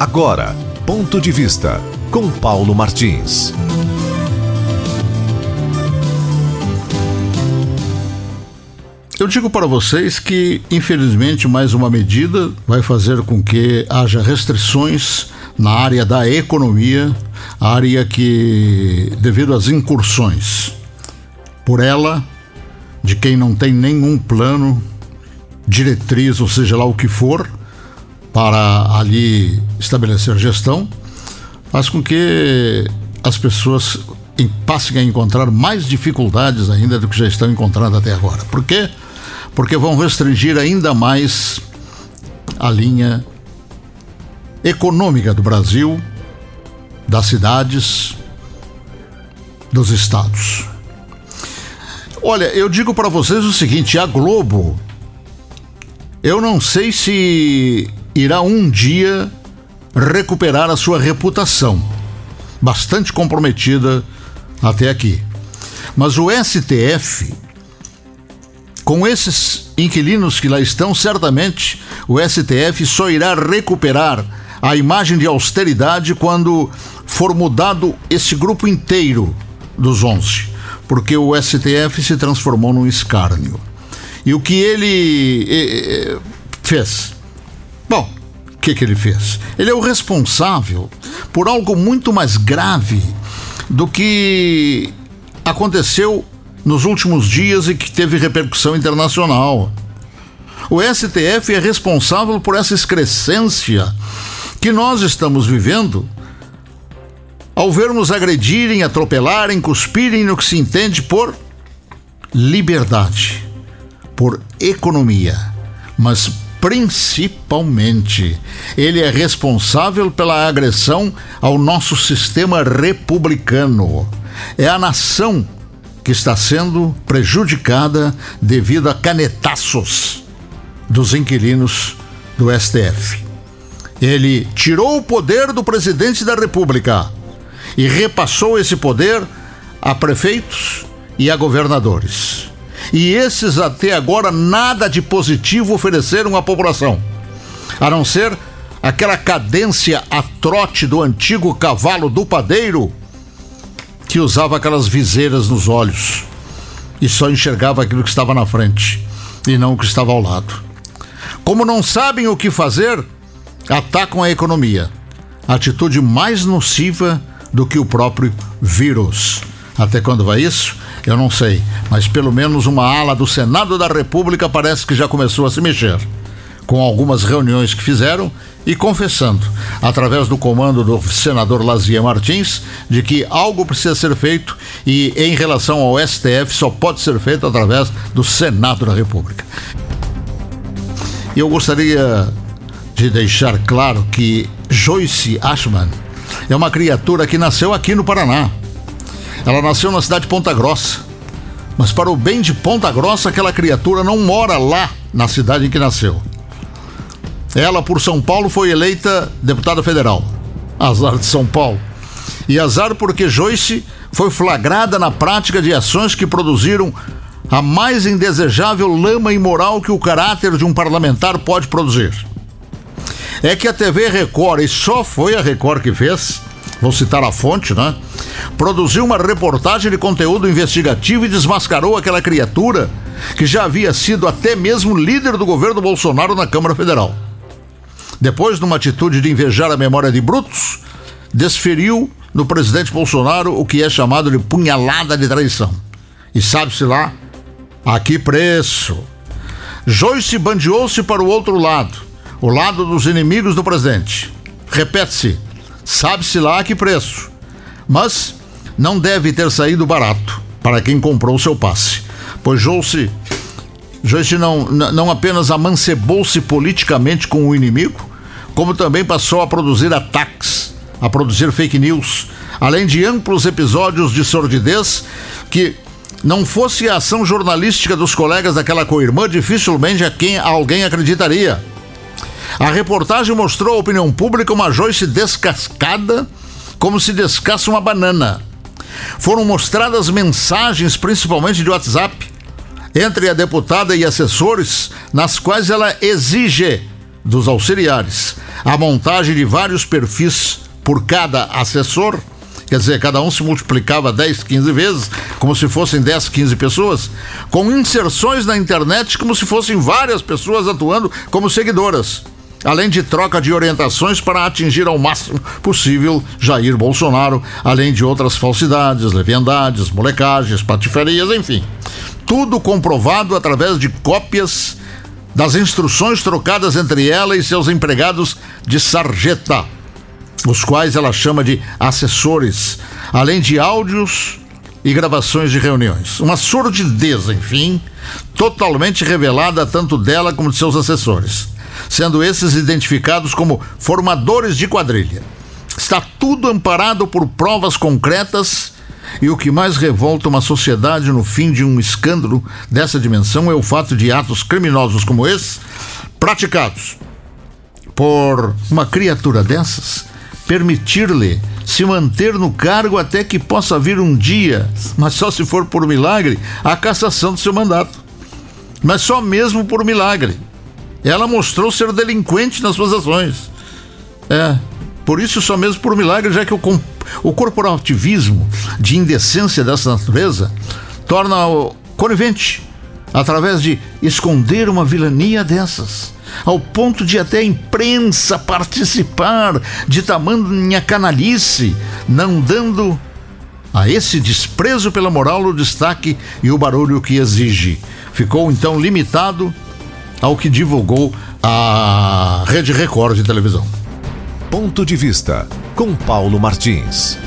Agora, ponto de vista com Paulo Martins. Eu digo para vocês que, infelizmente, mais uma medida vai fazer com que haja restrições na área da economia, área que, devido às incursões por ela, de quem não tem nenhum plano, diretriz, ou seja lá o que for, para ali estabelecer gestão, faz com que as pessoas passem a encontrar mais dificuldades ainda do que já estão encontrando até agora. Por quê? porque vão restringir ainda mais a linha econômica do Brasil, das cidades, dos estados. Olha, eu digo para vocês o seguinte: a Globo, eu não sei se irá um dia recuperar a sua reputação, bastante comprometida até aqui. Mas o STF com esses inquilinos que lá estão, certamente o STF só irá recuperar a imagem de austeridade quando for mudado esse grupo inteiro dos 11, porque o STF se transformou num escárnio. E o que ele eh, fez? Bom, o que, que ele fez? Ele é o responsável por algo muito mais grave do que aconteceu nos últimos dias e que teve repercussão internacional. O STF é responsável por essa excrescência que nós estamos vivendo ao vermos agredirem, atropelarem, cuspirem no que se entende por liberdade, por economia, mas principalmente ele é responsável pela agressão ao nosso sistema republicano. É a nação que está sendo prejudicada devido a canetaços dos inquilinos do STF. Ele tirou o poder do presidente da República e repassou esse poder a prefeitos e a governadores. E esses até agora nada de positivo ofereceram à população, a não ser aquela cadência a trote do antigo cavalo do padeiro que usava aquelas viseiras nos olhos e só enxergava aquilo que estava na frente e não o que estava ao lado. Como não sabem o que fazer, atacam a economia. Atitude mais nociva do que o próprio vírus. Até quando vai isso? Eu não sei, mas pelo menos uma ala do Senado da República parece que já começou a se mexer. Com algumas reuniões que fizeram e confessando, através do comando do senador Lazia Martins, de que algo precisa ser feito e, em relação ao STF, só pode ser feito através do Senado da República. Eu gostaria de deixar claro que Joyce Ashman é uma criatura que nasceu aqui no Paraná. Ela nasceu na cidade de Ponta Grossa. Mas, para o bem de Ponta Grossa, aquela criatura não mora lá na cidade em que nasceu. Ela, por São Paulo, foi eleita deputada federal. Azar de São Paulo. E azar porque Joyce foi flagrada na prática de ações que produziram a mais indesejável lama imoral que o caráter de um parlamentar pode produzir. É que a TV Record, e só foi a Record que fez, vou citar a fonte, né? Produziu uma reportagem de conteúdo investigativo e desmascarou aquela criatura que já havia sido até mesmo líder do governo Bolsonaro na Câmara Federal. Depois, numa atitude de invejar a memória de Brutos, desferiu no presidente Bolsonaro o que é chamado de punhalada de traição. E sabe-se lá, a que preço? Joyce bandeou-se para o outro lado, o lado dos inimigos do presidente. Repete-se, sabe-se lá a que preço. Mas não deve ter saído barato para quem comprou seu passe, pois Joyce, Joyce não, não apenas amancebou-se politicamente com o inimigo, como também passou a produzir ataques, a produzir fake news, além de amplos episódios de sordidez que não fosse a ação jornalística dos colegas daquela co-irmã, dificilmente a quem alguém acreditaria. A reportagem mostrou à opinião pública uma Joyce descascada, como se descasca uma banana. Foram mostradas mensagens, principalmente de WhatsApp, entre a deputada e assessores, nas quais ela exige dos auxiliares, a montagem de vários perfis por cada assessor, quer dizer, cada um se multiplicava 10, 15 vezes, como se fossem 10, 15 pessoas, com inserções na internet como se fossem várias pessoas atuando como seguidoras. Além de troca de orientações para atingir ao máximo possível Jair Bolsonaro, além de outras falsidades, leviandades, molecagens, patifarias, enfim. Tudo comprovado através de cópias das instruções trocadas entre ela e seus empregados de sarjeta, os quais ela chama de assessores, além de áudios e gravações de reuniões. Uma surdidez, enfim, totalmente revelada tanto dela como de seus assessores, sendo esses identificados como formadores de quadrilha. Está tudo amparado por provas concretas e o que mais revolta uma sociedade no fim de um escândalo dessa dimensão é o fato de atos criminosos como esse, praticados por uma criatura dessas, permitir-lhe se manter no cargo até que possa vir um dia, mas só se for por milagre, a cassação do seu mandato. Mas só mesmo por milagre. Ela mostrou ser delinquente nas suas ações. É, por isso só mesmo por milagre, já que o o corporativismo de indecência dessa natureza torna-o conivente através de esconder uma vilania dessas, ao ponto de até a imprensa participar de tamanha canalice, não dando a esse desprezo pela moral o destaque e o barulho que exige. Ficou então limitado ao que divulgou a Rede Record de televisão. Ponto de vista com Paulo Martins.